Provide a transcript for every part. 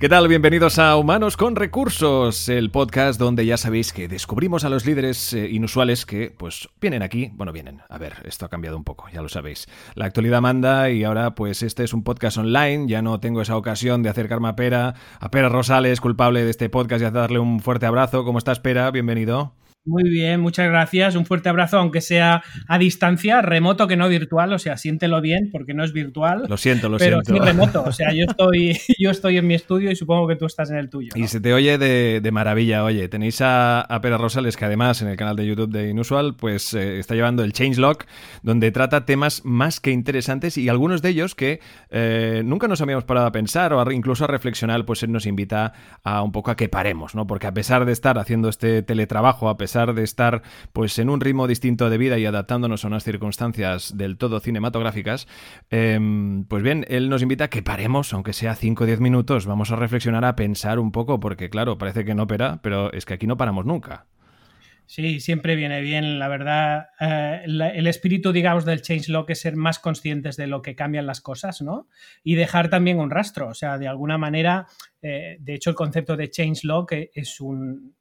¿Qué tal? Bienvenidos a Humanos con Recursos, el podcast donde ya sabéis que descubrimos a los líderes eh, inusuales que, pues, vienen aquí. Bueno, vienen. A ver, esto ha cambiado un poco, ya lo sabéis. La actualidad manda y ahora, pues, este es un podcast online. Ya no tengo esa ocasión de acercarme a Pera, a Pera Rosales, culpable de este podcast, y a darle un fuerte abrazo. ¿Cómo estás, Pera? Bienvenido. Muy bien, muchas gracias. Un fuerte abrazo, aunque sea a distancia, remoto que no virtual. O sea, siéntelo bien porque no es virtual. Lo siento, lo pero siento. Pero sí remoto. O sea, yo estoy, yo estoy en mi estudio y supongo que tú estás en el tuyo. ¿no? Y se te oye de, de, maravilla. Oye, tenéis a, a Pera Rosales, que además en el canal de YouTube de Inusual, pues eh, está llevando el Changelog, donde trata temas más que interesantes y algunos de ellos que eh, nunca nos habíamos parado a pensar o a, incluso a reflexionar, pues él nos invita a un poco a que paremos, ¿no? Porque a pesar de estar haciendo este teletrabajo, a pesar de estar pues en un ritmo distinto de vida y adaptándonos a unas circunstancias del todo cinematográficas, eh, pues bien, él nos invita a que paremos, aunque sea 5 o 10 minutos, vamos a reflexionar, a pensar un poco, porque claro, parece que no opera, pero es que aquí no paramos nunca. Sí, siempre viene bien, la verdad. Eh, el espíritu, digamos, del changelog es ser más conscientes de lo que cambian las cosas, ¿no? Y dejar también un rastro, o sea, de alguna manera, eh, de hecho, el concepto de changelog es un,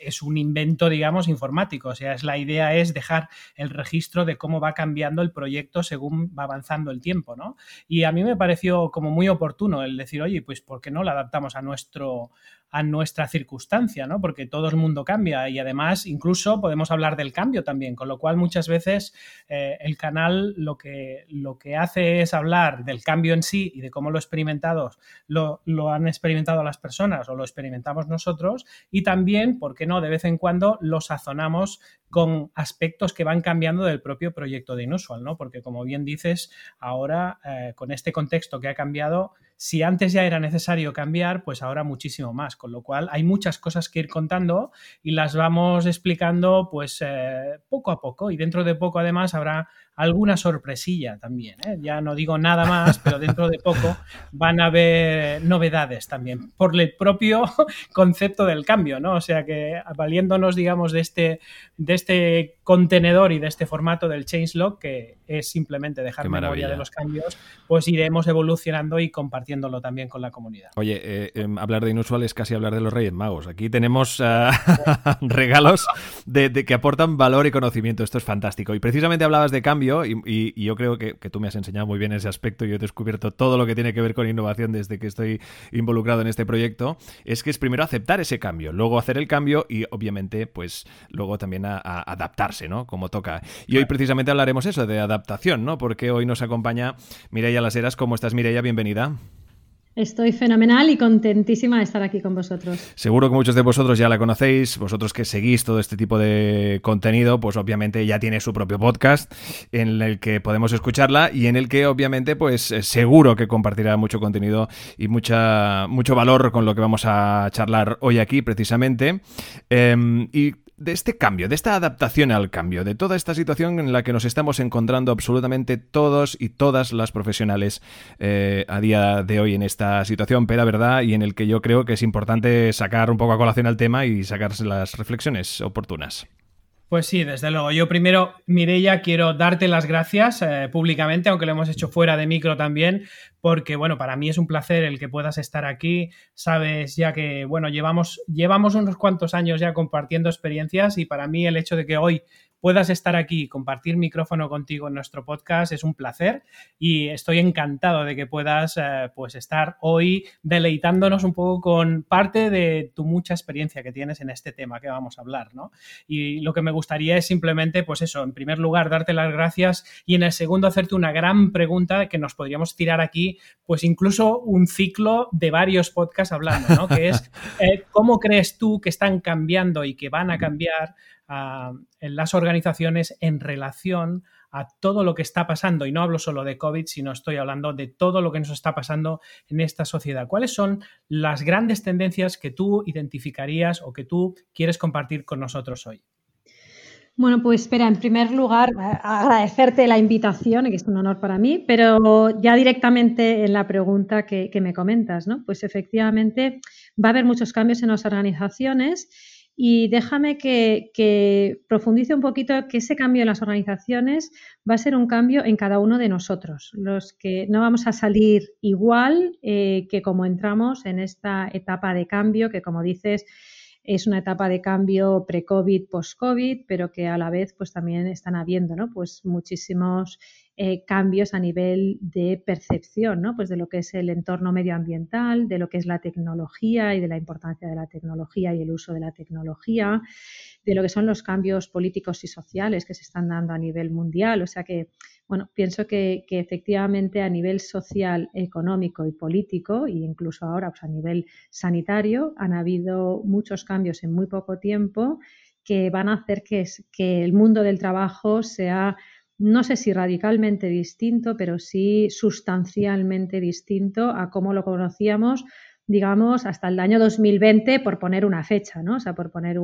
es un invento, digamos, informático, o sea, es la idea es dejar el registro de cómo va cambiando el proyecto según va avanzando el tiempo, ¿no? Y a mí me pareció como muy oportuno el decir, oye, pues, ¿por qué no lo adaptamos a nuestro a nuestra circunstancia, ¿no? Porque todo el mundo cambia y además incluso podemos hablar del cambio también, con lo cual muchas veces eh, el canal lo que, lo que hace es hablar del cambio en sí y de cómo lo experimentados lo, lo han experimentado las personas o lo experimentamos nosotros y también, ¿por qué no? De vez en cuando lo sazonamos con aspectos que van cambiando del propio proyecto de Inusual, ¿no? Porque como bien dices, ahora eh, con este contexto que ha cambiado, si antes ya era necesario cambiar, pues ahora muchísimo más, con lo cual hay muchas cosas que ir contando y las vamos explicando pues eh, poco a poco. Y dentro de poco además habrá alguna sorpresilla también. ¿eh? Ya no digo nada más, pero dentro de poco van a haber novedades también por el propio concepto del cambio, ¿no? O sea que valiéndonos, digamos, de este, de este contenedor y de este formato del changelog, que es simplemente dejar memoria de los cambios, pues iremos evolucionando y compartiéndolo también con la comunidad. Oye, eh, eh, hablar de inusual es casi hablar de los Reyes Magos. Aquí tenemos uh, regalos de, de que aportan valor y conocimiento. Esto es fantástico. Y precisamente hablabas de cambio y, y, y, yo creo que, que, tú me has enseñado muy bien ese aspecto y yo he descubierto todo lo que tiene que ver con innovación desde que estoy involucrado en este proyecto, es que es primero aceptar ese cambio, luego hacer el cambio y obviamente pues luego también a, a adaptarse, ¿no? Como toca. Y hoy precisamente hablaremos eso, de adaptación, ¿no? Porque hoy nos acompaña Mireia Las Heras. ¿Cómo estás, Mireia? Bienvenida. Estoy fenomenal y contentísima de estar aquí con vosotros. Seguro que muchos de vosotros ya la conocéis, vosotros que seguís todo este tipo de contenido, pues obviamente ya tiene su propio podcast en el que podemos escucharla y en el que obviamente pues seguro que compartirá mucho contenido y mucha, mucho valor con lo que vamos a charlar hoy aquí precisamente. Eh, y de este cambio, de esta adaptación al cambio, de toda esta situación en la que nos estamos encontrando absolutamente todos y todas las profesionales eh, a día de hoy en esta situación, pero verdad, y en el que yo creo que es importante sacar un poco a colación al tema y sacarse las reflexiones oportunas. Pues sí, desde luego. Yo primero, Mireia, quiero darte las gracias eh, públicamente, aunque lo hemos hecho fuera de micro también, porque bueno, para mí es un placer el que puedas estar aquí. Sabes ya que, bueno, llevamos, llevamos unos cuantos años ya compartiendo experiencias y para mí el hecho de que hoy puedas estar aquí y compartir micrófono contigo en nuestro podcast es un placer y estoy encantado de que puedas eh, pues estar hoy deleitándonos un poco con parte de tu mucha experiencia que tienes en este tema que vamos a hablar, ¿no? Y lo que me gustaría es simplemente, pues eso, en primer lugar, darte las gracias y en el segundo hacerte una gran pregunta que nos podríamos tirar aquí, pues incluso un ciclo de varios podcasts hablando, ¿no? Que es, eh, ¿cómo crees tú que están cambiando y que van a cambiar en las organizaciones en relación a todo lo que está pasando, y no hablo solo de COVID, sino estoy hablando de todo lo que nos está pasando en esta sociedad. ¿Cuáles son las grandes tendencias que tú identificarías o que tú quieres compartir con nosotros hoy? Bueno, pues espera, en primer lugar, agradecerte la invitación, que es un honor para mí, pero ya directamente en la pregunta que, que me comentas, ¿no? Pues efectivamente va a haber muchos cambios en las organizaciones y déjame que, profundice un poquito que ese cambio en las organizaciones va a ser un cambio en cada uno de nosotros, los que no vamos a salir igual eh, que como entramos en esta etapa de cambio, que como dices, es una etapa de cambio pre-COVID, post-COVID, pero que a la vez pues también están habiendo ¿no? pues muchísimos eh, cambios a nivel de percepción, ¿no? Pues de lo que es el entorno medioambiental, de lo que es la tecnología y de la importancia de la tecnología y el uso de la tecnología, de lo que son los cambios políticos y sociales que se están dando a nivel mundial. O sea que, bueno, pienso que, efectivamente a nivel social, económico y político, e incluso ahora pues a nivel sanitario, han habido muchos cambios en muy poco tiempo que van a hacer que, que el mundo del trabajo sea no sé si radicalmente distinto, pero sí sustancialmente distinto a cómo lo conocíamos, digamos, hasta el año 2020, por poner una fecha, ¿no? O sea, por poner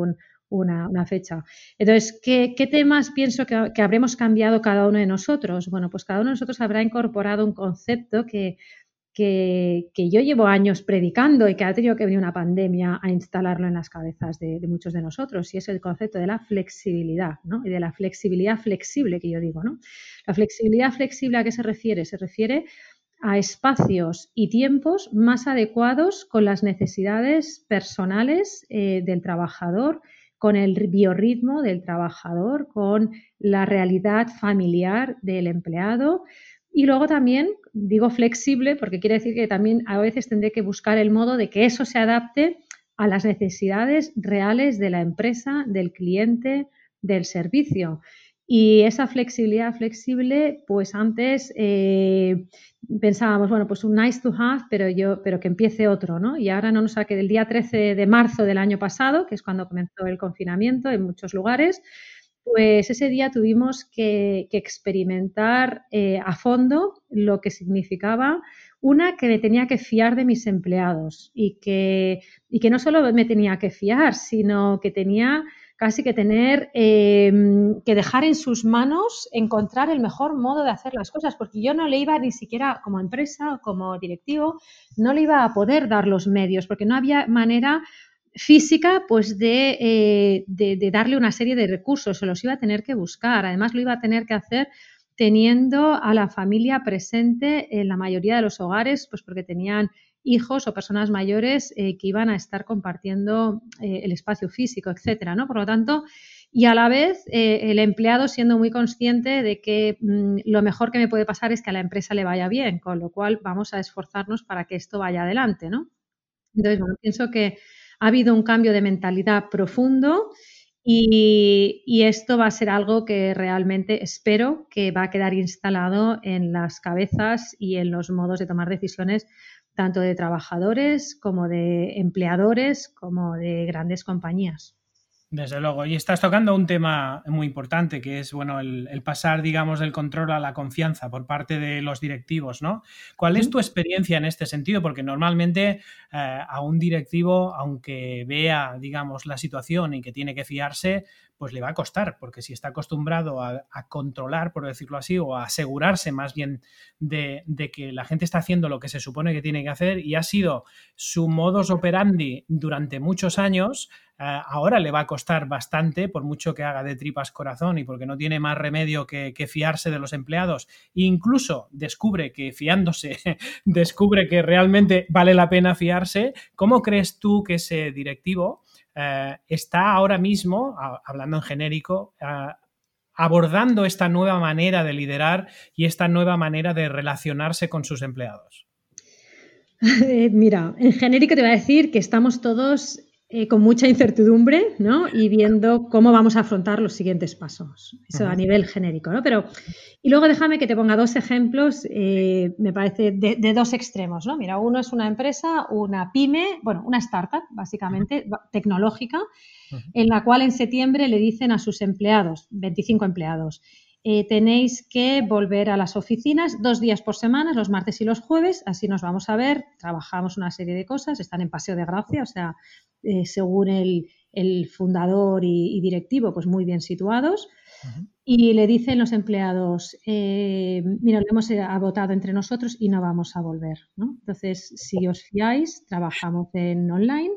una, fecha. Entonces, ¿qué, temas pienso que, que, habremos cambiado cada uno de nosotros? Bueno, pues cada uno de nosotros habrá incorporado un concepto que que, yo llevo años predicando y que ha tenido que venir una pandemia a instalarlo en las cabezas de, muchos de nosotros, y es el concepto de la flexibilidad, ¿no? Y de la flexibilidad flexible que yo digo, ¿no? La flexibilidad flexible a qué se refiere? Se refiere a espacios y tiempos más adecuados con las necesidades personales eh, del trabajador, con el biorritmo del trabajador, con la realidad familiar del empleado, y luego también digo flexible porque quiere decir que también a veces tendré que buscar el modo de que eso se adapte a las necesidades reales de la empresa, del cliente, del servicio. Y esa flexibilidad flexible, pues antes eh, pensábamos, bueno, pues un nice to have, pero yo, pero que empiece otro, ¿no? Y ahora no nos saque del día 13 de marzo del año pasado, que es cuando comenzó el confinamiento en muchos lugares, pues ese día tuvimos que, experimentar eh, a fondo lo que significaba. Una que me tenía que fiar de mis empleados y que, y que no solo me tenía que fiar, sino que tenía casi que tener em, que dejar en sus manos encontrar el mejor modo de hacer las cosas, porque yo no le iba ni siquiera como empresa, como directivo, no le iba a poder dar los medios, porque no había manera física, pues eh, de, darle una serie de recursos, se los iba a tener que buscar. Además, lo iba a tener que hacer teniendo a la familia presente en la mayoría de los hogares, pues porque tenían hijos o personas mayores eh, que iban a estar compartiendo eh, el espacio físico, etcétera, ¿no? Por lo tanto, y a la vez el empleado siendo muy consciente de que mm, lo mejor que me puede pasar es que a la empresa le vaya bien, con lo cual vamos a esforzarnos para que esto vaya adelante, ¿no? Entonces, bueno, pienso que ha habido un cambio de mentalidad profundo y, esto va a ser algo que realmente espero que va a quedar instalado en las cabezas y en los modos de tomar decisiones tanto de trabajadores como de empleadores como de grandes compañías. Desde luego. Y estás tocando un tema muy importante, que es bueno, el, pasar, digamos, del control a la confianza por parte de los directivos, ¿no? ¿Cuál es tu experiencia en este sentido? Porque normalmente eh, a un directivo, aunque vea, digamos, la situación y que tiene que fiarse, pues le va a costar, porque si está acostumbrado a, controlar, por decirlo así, o a asegurarse más bien de, que la gente está haciendo lo que se supone que tiene que hacer y ha sido su modus operandi durante muchos años, eh, ahora le va a costar bastante, por mucho que haga de tripas corazón y porque no tiene más remedio que, que fiarse de los empleados, incluso descubre que fiándose, descubre que realmente vale la pena fiarse, ¿cómo crees tú que ese directivo eh, está ahora mismo, hablando en genérico, eh, abordando esta nueva manera de liderar y esta nueva manera de relacionarse con sus empleados? Mira, en genérico te voy a decir que estamos todos eh, con mucha incertidumbre ¿no? y viendo cómo vamos a afrontar los siguientes pasos. Eso a nivel genérico. ¿no? Pero, y luego déjame que te ponga dos ejemplos, eh, me parece, de, dos extremos. ¿no? Mira, uno es una empresa, una pyme, bueno, una startup, básicamente, tecnológica, en la cual en septiembre le dicen a sus empleados, 25 empleados, eh, tenéis que volver a las oficinas dos días por semana, los martes y los jueves, así nos vamos a ver, trabajamos una serie de cosas, están en Paseo de Gracia, o sea, eh, según el, fundador y, directivo, pues muy bien situados. Y le dicen los empleados, eh, mira, lo hemos votado entre nosotros y no vamos a volver. Entonces, si os fiáis, trabajamos en online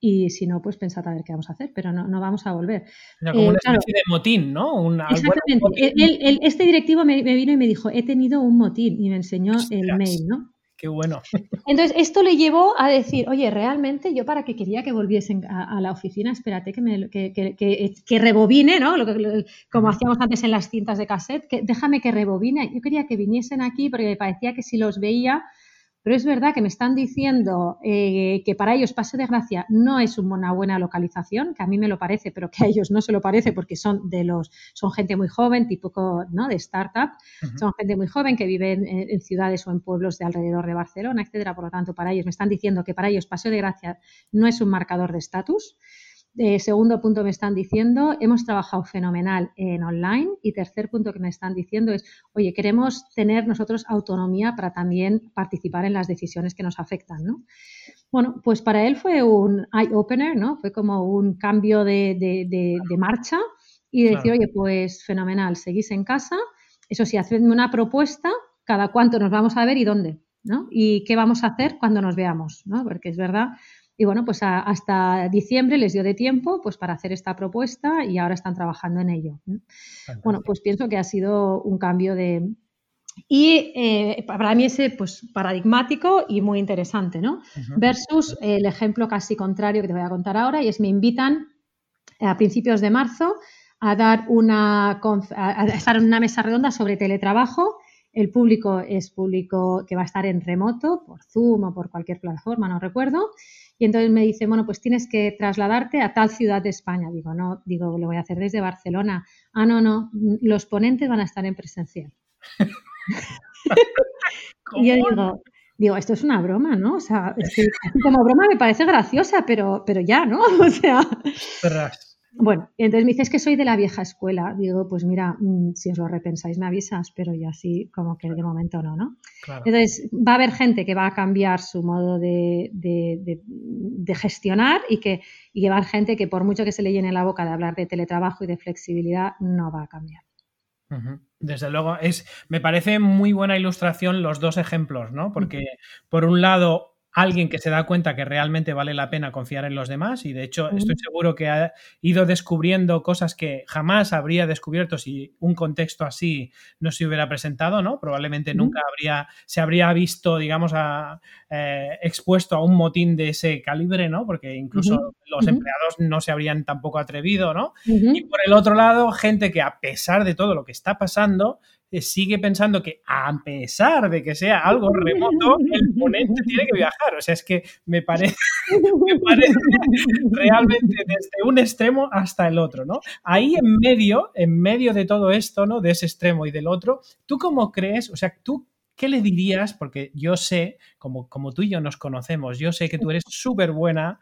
y si no, pues pensad a ver qué vamos a hacer, pero no, no vamos a volver. como eh, una especie de motín, ¿no? exactamente. este directivo me, vino y me dijo, he tenido un motín y me enseñó el mail, ¿no? Qué bueno. Entonces, esto le llevó a decir, oye, realmente yo para que quería que volviesen a, la oficina, espérate que, me, que, que, que rebobine, ¿no? Lo como hacíamos antes en las cintas de cassette, que déjame que rebobine. Yo quería que viniesen aquí porque me parecía que si los veía pero es verdad que me están diciendo eh, que para ellos Pase de Gracia no es una buena localización, que a mí me lo parece, pero que a ellos no se lo parece porque son de los, son gente muy joven, típico ¿no? de startup, son gente muy joven que vive en, ciudades o en pueblos de alrededor de Barcelona, etcétera. Por lo tanto, para ellos me están diciendo que para ellos Paseo de Gracia no es un marcador de estatus. Eh, segundo punto me están diciendo, hemos trabajado fenomenal en online. Y tercer punto que me están diciendo es, oye, queremos tener nosotros autonomía para también participar en las decisiones que nos afectan, ¿no? Bueno, pues para él fue un eye-opener, ¿no? Fue como un cambio de, marcha y decir, oye, pues fenomenal, seguís en casa. Eso sí, hacedme una propuesta, cada cuánto nos vamos a ver y dónde, ¿no? Y qué vamos a hacer cuando nos veamos, ¿no? Porque es verdad y bueno, pues hasta diciembre les dio de tiempo pues para hacer esta propuesta y ahora están trabajando en ello. Bueno, pues pienso que ha sido un cambio de... Y eh, para mí ese pues paradigmático y muy interesante, ¿no? Versus el ejemplo casi contrario que te voy a contar ahora y es me invitan a principios de marzo a dar una a estar en una mesa redonda sobre teletrabajo. El público es público que va a estar en remoto, por Zoom o por cualquier plataforma, no recuerdo. Y entonces me dice, bueno, pues tienes que trasladarte a tal ciudad de España. Digo, no, digo, lo voy a hacer desde Barcelona. Ah, no, no, los ponentes van a estar en presencial. y yo digo, digo, esto es una broma, ¿no? O sea, es que como broma me parece graciosa, pero, pero ya, ¿no? O sea. Bueno, entonces me dices que soy de la vieja escuela. Digo, pues mira, mm, si os lo repensáis me avisas, pero ya así como que de momento no, ¿no? Entonces va a haber gente que va a cambiar su modo de, gestionar y que y va a haber gente que por mucho que se le llene la boca de hablar de teletrabajo y de flexibilidad, no va a cambiar. Desde luego, es, me parece muy buena ilustración los dos ejemplos, ¿no? Porque por un lado, alguien que se da cuenta que realmente vale la pena confiar en los demás y de hecho estoy seguro que ha ido descubriendo cosas que jamás habría descubierto si un contexto así no se hubiera presentado, ¿no? Probablemente nunca habría, se habría visto, digamos, eh, expuesto a un motín de ese calibre, ¿no? Porque incluso los empleados no se habrían tampoco atrevido, ¿no? Y por el otro lado, gente que a pesar de todo lo que está pasando, sigue pensando que a pesar de que sea algo remoto, el ponente tiene que viajar. O sea, es que me parece, me parece realmente desde un extremo hasta el otro, ¿no? Ahí en medio, en medio de todo esto, ¿no? De ese extremo y del otro, ¿tú cómo crees? O sea, ¿tú ¿qué le dirías? Porque yo sé, como, como tú y yo nos conocemos, yo sé que tú eres súper buena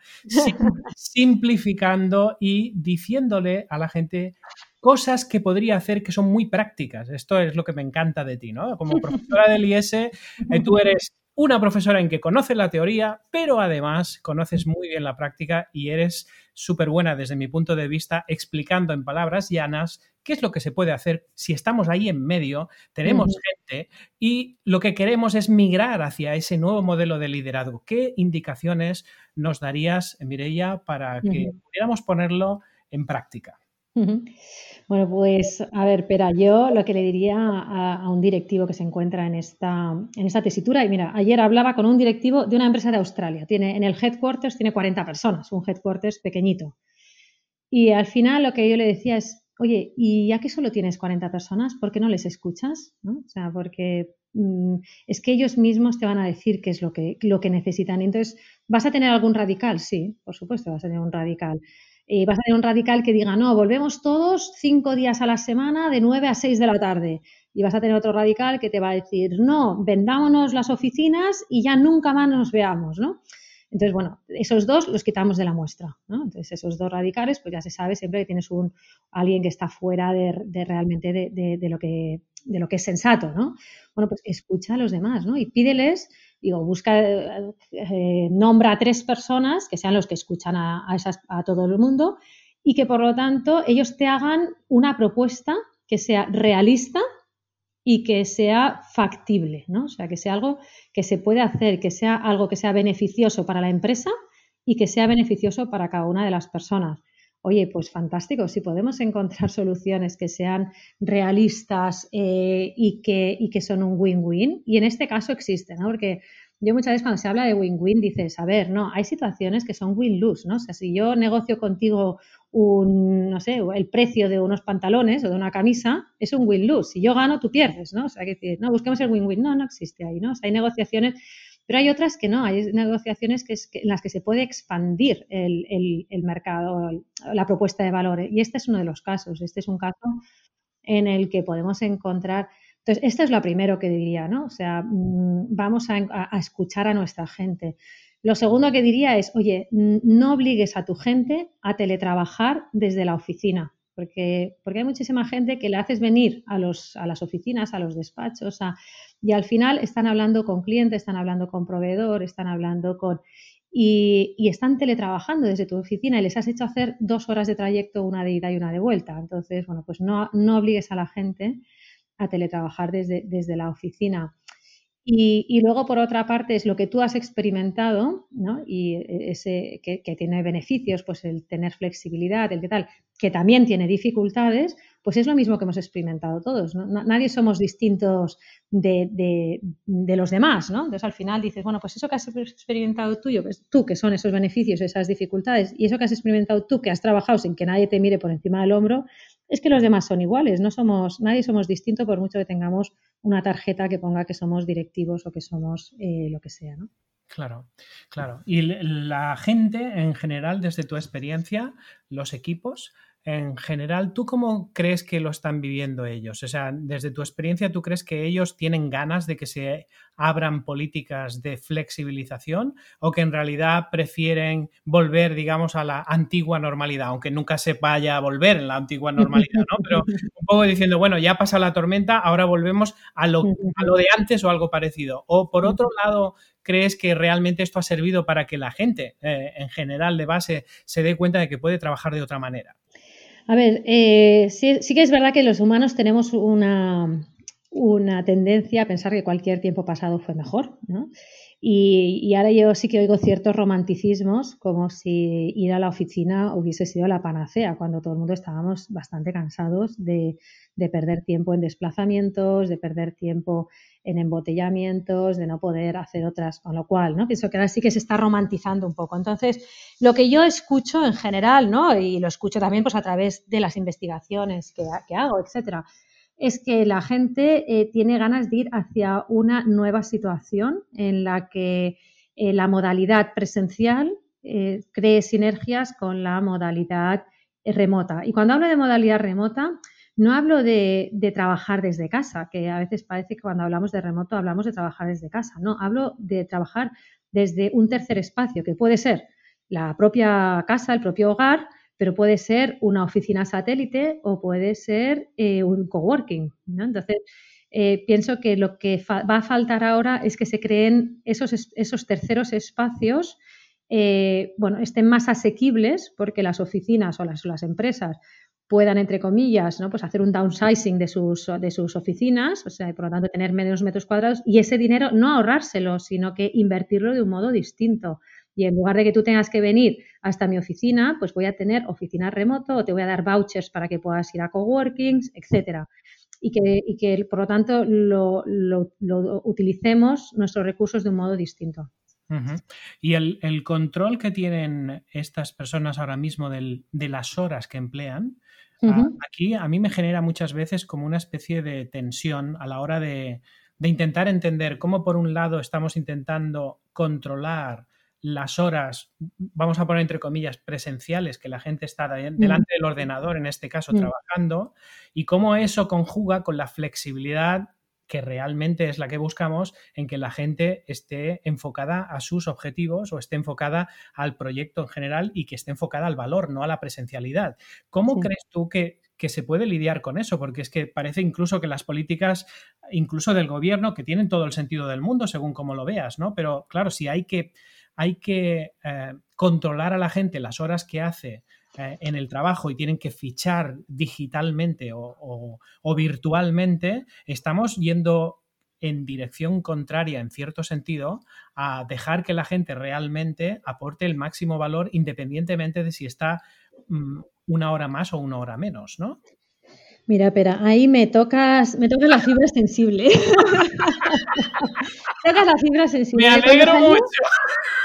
simplificando y diciéndole a la gente cosas que podría hacer que son muy prácticas. Esto es lo que me encanta de ti, ¿no? Como profesora del IS, eh, tú eres una profesora en que conoce la teoría, pero además conoces muy bien la práctica y eres súper buena desde mi punto de vista explicando en palabras llanas qué es lo que se puede hacer si estamos ahí en medio, tenemos gente y lo que queremos es migrar hacia ese nuevo modelo de liderazgo. ¿Qué indicaciones nos darías, Mireia, para que pudiéramos ponerlo en práctica? Bueno, pues a ver, pero yo lo que le diría a, un directivo que se encuentra en esta, en esta tesitura, y mira, ayer hablaba con un directivo de una empresa de Australia, tiene, en el headquarters tiene 40 personas, un headquarters pequeñito. Y al final lo que yo le decía es, oye, y ya que solo tienes 40 personas, ¿por qué no les escuchas? ¿No? O sea, porque mm, es que ellos mismos te van a decir qué es lo que, lo que necesitan. Entonces, ¿vas a tener algún radical? Sí, por supuesto, vas a tener un radical. Eh, vas a tener un radical que diga, no, volvemos todos cinco días a la semana de 9 a 6 de la tarde. Y vas a tener otro radical que te va a decir, no, vendámonos las oficinas y ya nunca más nos veamos, ¿no? Entonces, bueno, esos dos los quitamos de la muestra. Entonces, esos dos radicales, pues ya se sabe siempre que tienes un alguien que está fuera de, realmente de, lo que, de lo que es sensato, ¿no? Bueno, pues escucha a los demás, ¿no? Y pídeles digo, busca, eh, nombra a tres personas que sean los que escuchan a, a, todo el mundo y que por lo tanto ellos te hagan una propuesta que sea realista y que sea factible, ¿no? O sea, que sea algo que se puede hacer, que sea algo que sea beneficioso para la empresa y que sea beneficioso para cada una de las personas. Oye, pues fantástico, si podemos encontrar soluciones que sean realistas eh, y, que, y que son un win-win, y en este caso existen, ¿no? Porque yo muchas veces cuando se habla de win-win dices, a ver, no, hay situaciones que son win-lose, ¿no? O sea, si yo negocio contigo un, no sé, el precio de unos pantalones o de una camisa, es un win-lose. Si yo gano, tú pierdes, ¿no? O sea, que no, busquemos el win-win. No, no existe ahí, ¿no? O sea, hay negociaciones, pero hay otras que no, hay negociaciones que en las que se puede expandir el, el, mercado, la propuesta de valores. Y este es uno de los casos. Este es un caso en el que podemos encontrar entonces, esto es lo primero que diría, ¿no? O sea, mm, vamos a, escuchar a nuestra gente. Lo segundo que diría es, oye, no obligues a tu gente a teletrabajar desde la oficina, porque, porque hay muchísima gente que le haces venir a, los, a las oficinas, a los despachos, y al final están hablando con clientes, están hablando con proveedor, están hablando con... Y, y, están teletrabajando desde tu oficina y les has hecho hacer dos horas de trayecto, una de ida y una de vuelta. Entonces, bueno, pues no, no obligues a la gente a teletrabajar desde, desde la oficina. Y, luego, por otra parte, es lo que tú has experimentado, ¿no? Y ese que, tiene beneficios, pues el tener flexibilidad, el que tal, que también tiene dificultades, pues es lo mismo que hemos experimentado todos. Nadie somos distintos de, los demás, ¿no? Entonces, al final dices, bueno, pues eso que has experimentado tú, tú, que son esos beneficios, esas dificultades, y eso que has experimentado tú, que has trabajado sin que nadie te mire por encima del hombro, es que los demás son iguales, no somos, nadie somos distinto por mucho que tengamos una tarjeta que ponga que somos directivos o que somos eh, lo que sea, ¿no? Claro, claro. Y la gente en general, desde tu experiencia, los equipos, en general, ¿tú cómo crees que lo están viviendo ellos? O sea, desde tu experiencia, ¿tú crees que ellos tienen ganas de que se abran políticas de flexibilización o que en realidad prefieren volver, digamos, a la antigua normalidad, aunque nunca se vaya a volver en la antigua normalidad, ¿no? Pero un poco diciendo, bueno, ya pasa la tormenta, ahora volvemos a lo, a lo de antes o algo parecido. O por otro lado, ¿crees que realmente esto ha servido para que la gente, eh, en general, de base, se dé cuenta de que puede trabajar de otra manera? A ver, eh, sí, que es verdad que los humanos tenemos una, una, tendencia a pensar que cualquier tiempo pasado fue mejor, ¿no? Y, ahora yo sí que oigo ciertos romanticismos, como si ir a la oficina hubiese sido la panacea, cuando todo el mundo estábamos bastante cansados de, de perder tiempo en desplazamientos, de perder tiempo en embotellamientos, de no poder hacer otras, con lo cual, ¿no? Pienso que ahora sí que se está romantizando un poco. Entonces, lo que yo escucho en general, ¿no? Y lo escucho también pues a través de las investigaciones que, hago, etcétera, es que la gente eh, tiene ganas de ir hacia una nueva situación en la que eh, la modalidad presencial eh, cree sinergias con la modalidad remota. Y cuando hablo de modalidad remota, no hablo de, trabajar desde casa, que a veces parece que cuando hablamos de remoto hablamos de trabajar desde casa. No, hablo de trabajar desde un tercer espacio, que puede ser la propia casa, el propio hogar, pero puede ser una oficina satélite o puede ser eh, un coworking. Entonces, eh, pienso que lo que va a faltar ahora es que se creen esos, esos terceros espacios, eh, bueno, estén más asequibles porque las oficinas o las, las empresas puedan, entre comillas, ¿no? pues hacer un downsizing de sus, de sus oficinas, o sea, por lo tanto tener menos metros cuadrados y ese dinero no ahorrárselo, sino que invertirlo de un modo distinto. Y en lugar de que tú tengas que venir hasta mi oficina, pues voy a tener oficina remoto o te voy a dar vouchers para que puedas ir a coworkings, etcétera. Y que, y que por lo tanto lo, lo, utilicemos nuestros recursos de un modo distinto. Y el, el, control que tienen estas personas ahora mismo del, de las horas que emplean, aquí a mí me genera muchas veces como una especie de tensión a la hora de, de, intentar entender cómo por un lado estamos intentando controlar las horas, vamos a poner entre comillas, presenciales, que la gente está delante del ordenador, en este caso, trabajando, y cómo eso conjuga con la flexibilidad que realmente es la que buscamos en que la gente esté enfocada a sus objetivos o esté enfocada al proyecto en general y que esté enfocada al valor, no a la presencialidad. ¿Cómo crees tú que, que se puede lidiar con eso? Porque es que parece incluso que las políticas, incluso del gobierno, que tienen todo el sentido del mundo según como lo veas, ¿no? Pero claro, si hay que, hay que eh, controlar a la gente las horas que hace eh, en el trabajo y tienen que fichar digitalmente o, virtualmente, estamos yendo en dirección contraria, en cierto sentido, a dejar que la gente realmente aporte el máximo valor independientemente de si está mm, una hora más o una hora menos, ¿no? Mira, espera, ahí me tocas, me tocas la fibra sensible. tocas la fibra sensible. Me alegro mucho.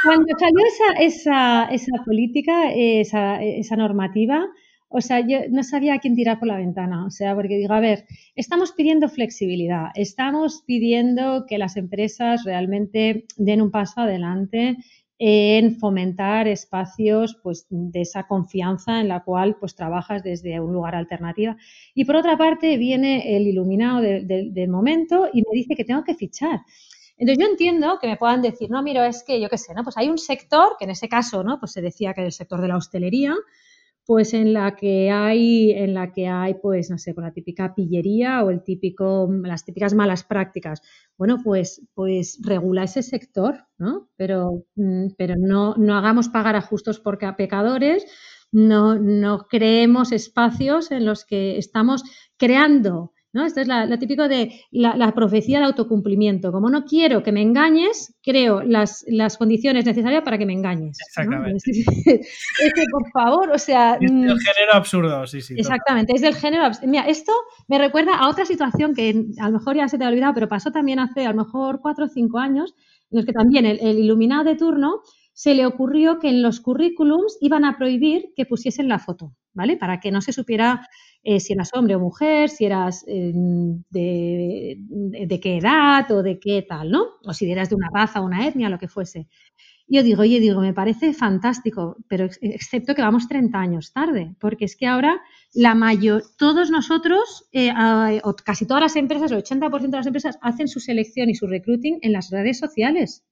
Cuando salió esa, esa, política, esa, esa, normativa, o sea, yo no sabía a quién tirar por la ventana. O sea, porque digo, a ver, estamos pidiendo flexibilidad, estamos pidiendo que las empresas realmente den un paso adelante en fomentar espacios pues, de esa confianza en la cual pues, trabajas desde un lugar alternativo. Y por otra parte viene el iluminado del momento y me dice que tengo que fichar. Entonces yo entiendo que me puedan decir, no, mira, es que yo qué sé, ¿no? Pues hay un sector, que en ese caso, ¿no? Pues se decía que era el sector de la hostelería, pues en la que hay, en la que hay, pues, no sé, con la típica pillería o el típico, las típicas malas prácticas. Bueno, pues, pues regula ese sector, ¿no? Pero, mm, pero no, no hagamos pagar a justos por pecadores, no, no creemos espacios en los que estamos creando ¿no? Esto es lo típico de la, profecía del autocumplimiento. Como no quiero que me engañes, creo las, las condiciones necesarias para que me engañes. Exactamente. Es, que, por favor, o sea... Es del mm, género absurdo, sí, sí. Exactamente, es del género absurdo. Mira, esto me recuerda a otra situación que a lo mejor ya se te ha olvidado, pero pasó también hace a lo mejor cuatro o cinco años, en los que también el, el iluminado de turno se le ocurrió que en los currículums iban a prohibir que pusiesen la foto, ¿vale? Para que no se supiera eh, si eras hombre o mujer, si eras eh, de, qué edad o de qué tal, ¿no? O si eras de una raza o una etnia, lo que fuese. Yo digo, oye, digo, me parece fantástico, pero excepto que vamos 30 años tarde, porque es que ahora la mayor, todos nosotros, eh, o casi todas las empresas, el 80% de las empresas hacen su selección y su recruiting en las redes sociales.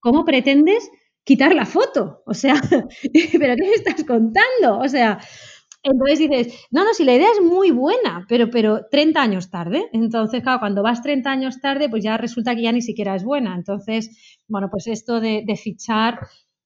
¿Cómo pretendes quitar la foto? O sea, ¿pero qué me estás contando? O sea, entonces dices, no, no, si la idea es muy buena, pero, pero 30 años tarde. Entonces, claro, cuando vas 30 años tarde, pues ya resulta que ya ni siquiera es buena. Entonces, bueno, pues esto de, fichar,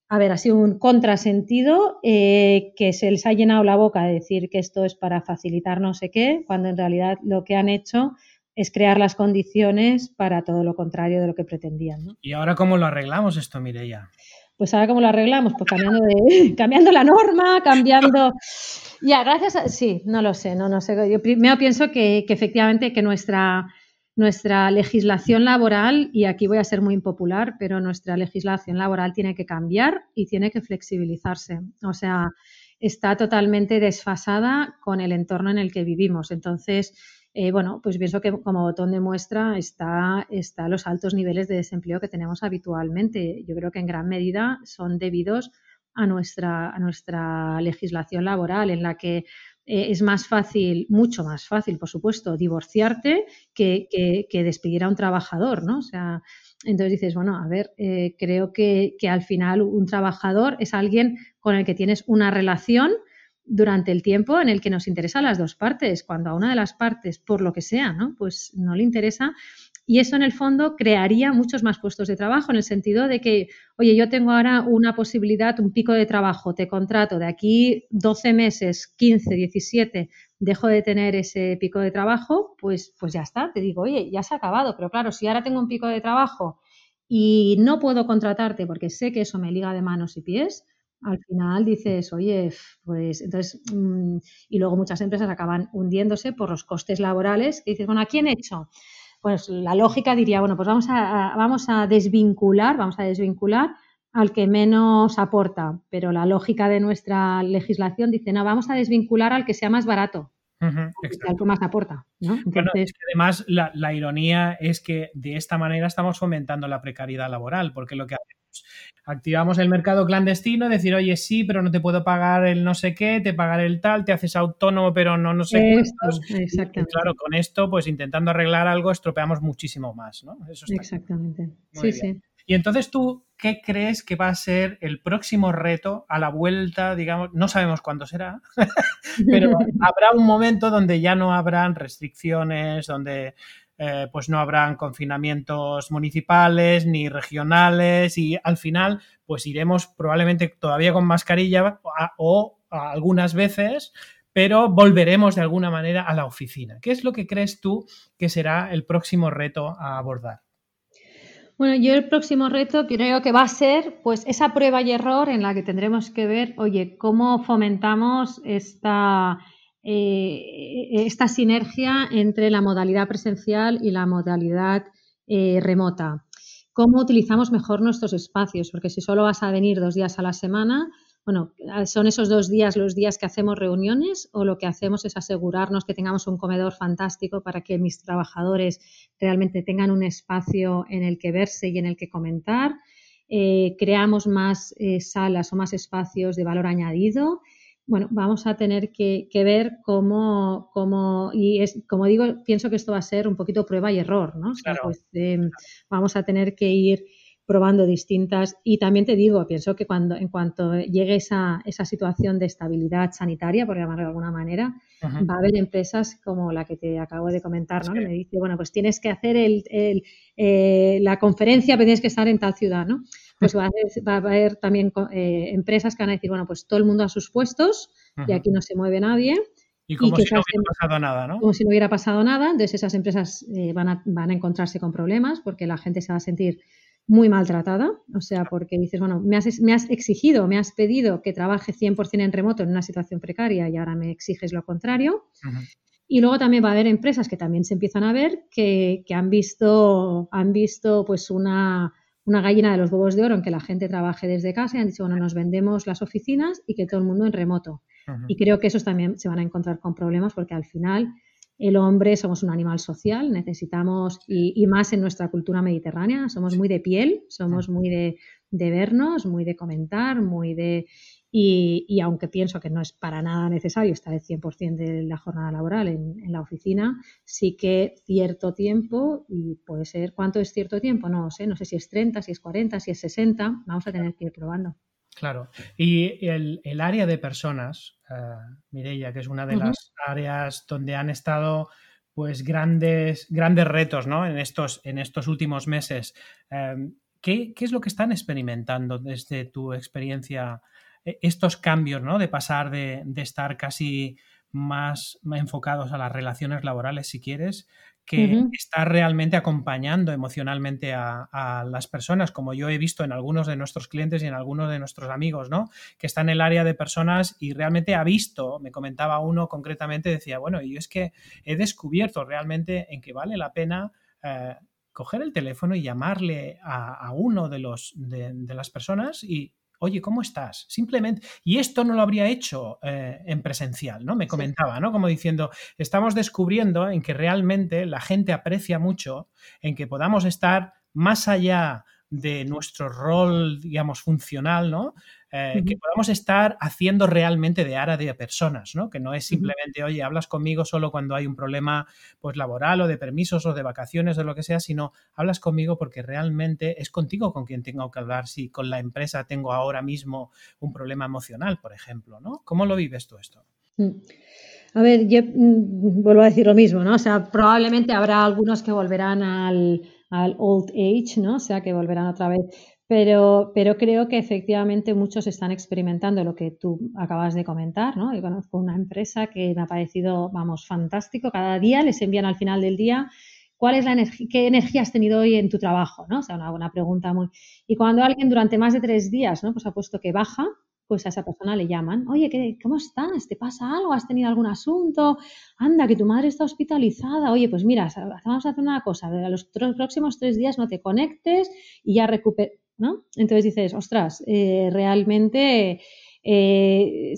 a ver, ha sido un contrasentido eh, que se les ha llenado la boca de decir que esto es para facilitar no sé qué, cuando en realidad lo que han hecho es crear las condiciones para todo lo contrario de lo que pretendían. ¿no? ¿Y ahora cómo lo arreglamos esto, Mireia? Pues ahora cómo lo arreglamos, pues cambiando, de, cambiando la norma, cambiando... Ya, gracias a... Sí, no lo sé, no, no sé. Yo primero pienso que, efectivamente que nuestra, nuestra legislación laboral, y aquí voy a ser muy impopular, pero nuestra legislación laboral tiene que cambiar y tiene que flexibilizarse. O sea, está totalmente desfasada con el entorno en el que vivimos. Entonces, eh, bueno, pues pienso que como botón de muestra está, está los altos niveles de desempleo que tenemos habitualmente. Yo creo que en gran medida son debidos a nuestra, a nuestra legislación laboral, en la que eh, es más fácil, mucho más fácil, por supuesto, divorciarte que, que, despedir a un trabajador, ¿no? O sea, entonces dices, bueno, a ver, eh, creo que, que al final un trabajador es alguien con el que tienes una relación durante el tiempo en el que nos interesa a las dos partes. Cuando a una de las partes, por lo que sea, ¿no? pues no le interesa. Y eso en el fondo crearía muchos más puestos de trabajo en el sentido de que, oye, yo tengo ahora una posibilidad, un pico de trabajo, te contrato, de aquí 12 meses, 15, 17, dejo de tener ese pico de trabajo, pues, pues ya está, te digo, oye, ya se ha acabado, pero claro, si ahora tengo un pico de trabajo y no puedo contratarte porque sé que eso me liga de manos y pies, al final dices, oye, pues entonces, mm, y luego muchas empresas acaban hundiéndose por los costes laborales, que dices, bueno, ¿a quién he hecho? Pues la lógica diría, bueno, pues vamos a, vamos a desvincular, vamos a desvincular al que menos aporta, pero la lógica de nuestra legislación dice, no, vamos a desvincular al que sea más barato. al que más aporta. ¿no? además, la, la, ironía es que de esta manera estamos fomentando la precariedad laboral, porque lo que Activamos el mercado clandestino, decir, oye, sí, pero no te puedo pagar el no sé qué, te pagaré el tal, te haces autónomo, pero no no sé qué. claro, con esto, pues intentando arreglar algo, estropeamos muchísimo más, ¿no? exactamente. sí, sí. Y entonces tú, ¿qué crees que va a ser el próximo reto a la vuelta, digamos, no sabemos cuándo será, pero habrá un momento donde ya no habrán restricciones, donde eh, pues no habrán confinamientos municipales ni regionales y al final pues iremos probablemente todavía con mascarilla o, algunas veces pero volveremos de alguna manera a la oficina. ¿Qué es lo que crees tú que será el próximo reto a abordar? Bueno, yo el próximo reto creo que va a ser pues esa prueba y error en la que tendremos que ver, oye, cómo fomentamos esta, eh, esta sinergia entre la modalidad presencial y la modalidad eh, remota. Cómo utilizamos mejor nuestros espacios, porque si solo vas a venir dos días a la semana, bueno, ¿son esos dos días los días que hacemos reuniones o lo que hacemos es asegurarnos que tengamos un comedor fantástico para que mis trabajadores realmente tengan un espacio en el que verse y en el que comentar? Eh, creamos más eh, salas o más espacios de valor añadido. Bueno, vamos a tener que, ver cómo, cómo, y es, como digo, pienso que esto va a ser un poquito prueba y error, ¿no? Pues, em, vamos a tener que ir probando distintas. Y también te digo, pienso que cuando en cuanto llegue esa, esa situación de estabilidad sanitaria, por llamarlo de alguna manera, va a haber empresas como la que te acabo de comentar, ¿no? Que me dice, bueno, pues tienes que hacer el, eh, la conferencia, pero tienes que estar en tal ciudad, ¿no? Pues va a haber, también eh, empresas que van a decir, bueno, pues todo el mundo a sus puestos y aquí no se mueve nadie. Y como si no hubiera pasado nada, ¿no? Como si no hubiera pasado nada. Entonces esas empresas eh, van, a, van a encontrarse con problemas porque la gente se va a sentir muy maltratada, o sea, porque dices, bueno, me has, me has exigido, me has pedido que trabaje 100% en remoto en una situación precaria y ahora me exiges lo contrario. Y luego también va a haber empresas que también se empiezan a ver que, han visto, han visto pues una, una gallina de los huevos de oro en que la gente trabaje desde casa y han dicho, bueno, nos vendemos las oficinas y que todo el mundo en remoto. Y creo que esos también se van a encontrar con problemas porque al final el hombre somos un animal social, necesitamos, y, más en nuestra cultura mediterránea, somos muy de piel, somos muy de, vernos, muy de comentar, muy de... Y, aunque pienso que no es para nada necesario estar el 100% de la jornada laboral en, en, la oficina, sí que cierto tiempo, y puede ser, ¿cuánto es cierto tiempo? No sé, no sé si es 30, si es 40, si es 60, vamos a tener que ir probando. Claro. Y el, área de personas, uh, Mireia, que es una de las áreas donde han estado pues grandes, grandes retos ¿no? en, estos, en estos últimos meses. Em, ¿qué, es lo que están experimentando desde tu experiencia estos cambios, ¿no? De pasar de, de estar casi más enfocados a las relaciones laborales, si quieres, que está realmente acompañando emocionalmente a, las personas, como yo he visto en algunos de nuestros clientes y en algunos de nuestros amigos, ¿no? Que está en el área de personas y realmente ha visto, me comentaba uno concretamente, decía, bueno, yo es que he descubierto realmente en que vale la pena eh, coger el teléfono y llamarle a, uno de, los, de las personas y oye, ¿cómo estás? Simplemente, y esto no lo habría hecho eh, en presencial, ¿no? Me comentaba, ¿no? Como diciendo, estamos descubriendo en que realmente la gente aprecia mucho en que podamos estar más allá de nuestro rol, digamos, funcional, ¿no? Eh, que podamos estar haciendo realmente de área de personas, ¿no? Que no es simplemente, oye, hablas conmigo solo cuando hay un problema pues laboral o de permisos o de vacaciones o lo que sea, sino hablas conmigo porque realmente es contigo con quien tengo que hablar si con la empresa tengo ahora mismo un problema emocional, por ejemplo, ¿no? ¿Cómo lo vives tú esto? Mm. A ver, yo mm, vuelvo a decir lo mismo, ¿no? O sea, probablemente habrá algunos que volverán al, al old age, ¿no? O sea, que volverán otra vez pero, pero creo que efectivamente muchos están experimentando lo que tú acabas de comentar, ¿no? Yo conozco una empresa que me ha parecido, vamos, fantástico. Cada día les envían al final del día cuál es la energía, qué energía has tenido hoy en tu trabajo, ¿no? O sea, una, pregunta muy... Y cuando alguien durante más de tres días, ¿no? Pues ha puesto que baja, pues a esa persona le llaman, oye, ¿qué, ¿cómo estás? ¿Te pasa algo? ¿Has tenido algún asunto? Anda, que tu madre está hospitalizada. Oye, pues mira, vamos a hacer una cosa, a los próximos tres días no te conectes y ya recuperas entonces dices, ostras, eh, realmente eh,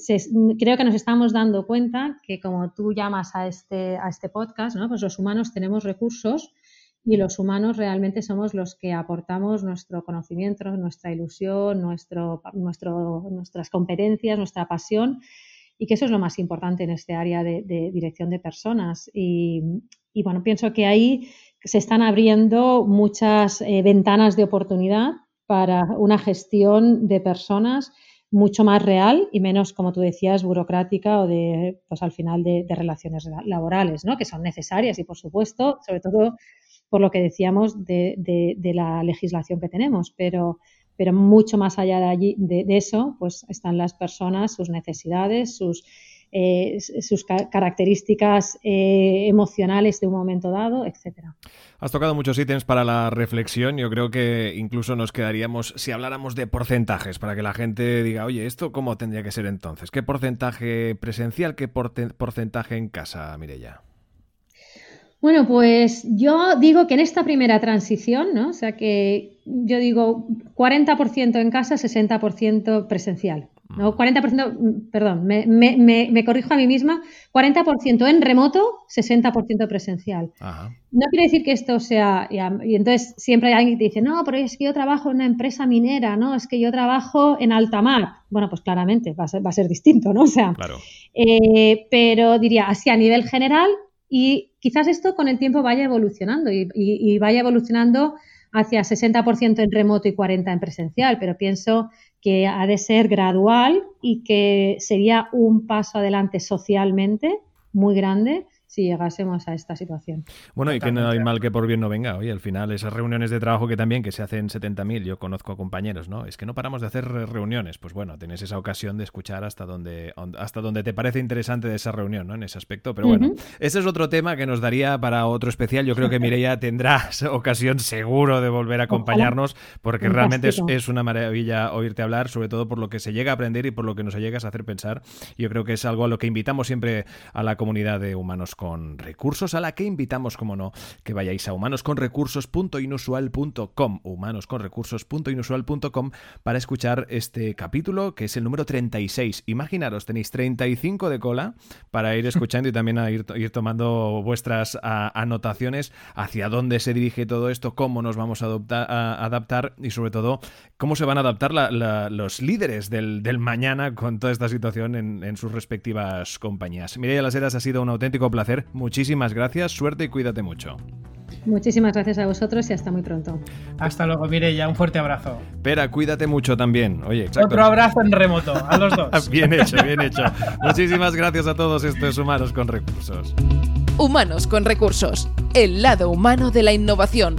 creo que nos estamos dando cuenta que como tú llamas a este, a este podcast, ¿no? pues los humanos tenemos recursos y los humanos realmente somos los que aportamos nuestro conocimiento, nuestra ilusión, nuestro, nuestras competencias, nuestra pasión y que eso es lo más importante en este área de, dirección de personas. Y, bueno, pienso que ahí se están abriendo muchas eh, ventanas de oportunidad para una gestión de personas mucho más real y menos, como tú decías, burocrática o de, pues al final, de, relaciones laborales, ¿no? Que son necesarias y, por supuesto, sobre todo por lo que decíamos de, de la legislación que tenemos, pero, pero mucho más allá de, allí, de, eso, pues están las personas, sus necesidades, sus eh, sus características eh, emocionales de un momento dado, etcétera. Has tocado muchos ítems para la reflexión. Yo creo que incluso nos quedaríamos si habláramos de porcentajes para que la gente diga, oye, ¿esto cómo tendría que ser entonces? ¿Qué porcentaje presencial, qué porcentaje en casa, Mirella? Bueno, pues yo digo que en esta primera transición, ¿no? O sea que yo digo 40% en casa, 60% presencial. No, 40%, mm, perdón, me, me, corrijo a mí misma, 40% en remoto, 60% presencial. No quiere decir que esto sea, y entonces siempre hay alguien que dice, no, pero es que yo trabajo en una empresa minera, no, es que yo trabajo en alta mar. Bueno, pues claramente va a ser, va a ser distinto, ¿no? O sea, claro. Eh, pero diría, así a nivel general, y quizás esto con el tiempo vaya evolucionando y, vaya evolucionando hacia 60% en remoto y 40% en presencial, pero pienso que ha de ser gradual y que sería un paso adelante socialmente muy grande si llegásemos a esta situación. Bueno, y que no hay mal que por bien no venga. Oye, al final esas reuniones de trabajo que también que se hacen 70.000, yo conozco a compañeros, ¿no? Es que no paramos de hacer reuniones. Pues bueno, tienes esa ocasión de escuchar hasta donde, hasta donde te parece interesante de esa reunión, ¿no? En ese aspecto. Pero bueno, ese es otro tema que nos daría para otro especial. Yo creo que Mireia tendrá ocasión seguro de volver a acompañarnos porque realmente es, una maravilla oírte hablar, sobre todo por lo que se llega a aprender y por lo que nos llegas a hacer pensar. Yo creo que es algo a lo que invitamos siempre a la comunidad de humanos con recursos, a la que invitamos, como no, que vayáis a humanosconrecursos.inusual.com, humanosconrecursos.inusual.com, para escuchar este capítulo, que es el número 36. Imaginaros, tenéis 35 de cola para ir escuchando y también a ir, ir tomando vuestras anotaciones hacia dónde se dirige todo esto, cómo nos vamos a, adaptar y sobre todo cómo se van a adaptar los líderes del, mañana con toda esta situación en, sus respectivas compañías. Mireia Las Heras, ha sido un auténtico placer. Muchísimas gracias, suerte y cuídate mucho. Muchísimas gracias a vosotros y hasta muy pronto. Hasta luego, Mireia, un fuerte abrazo. Espera, cuídate mucho también. Oye, Otro abrazo en remoto, a los dos. bien hecho, bien hecho. Muchísimas gracias a todos estos humanos con recursos. Humanos con recursos, el lado humano de la innovación.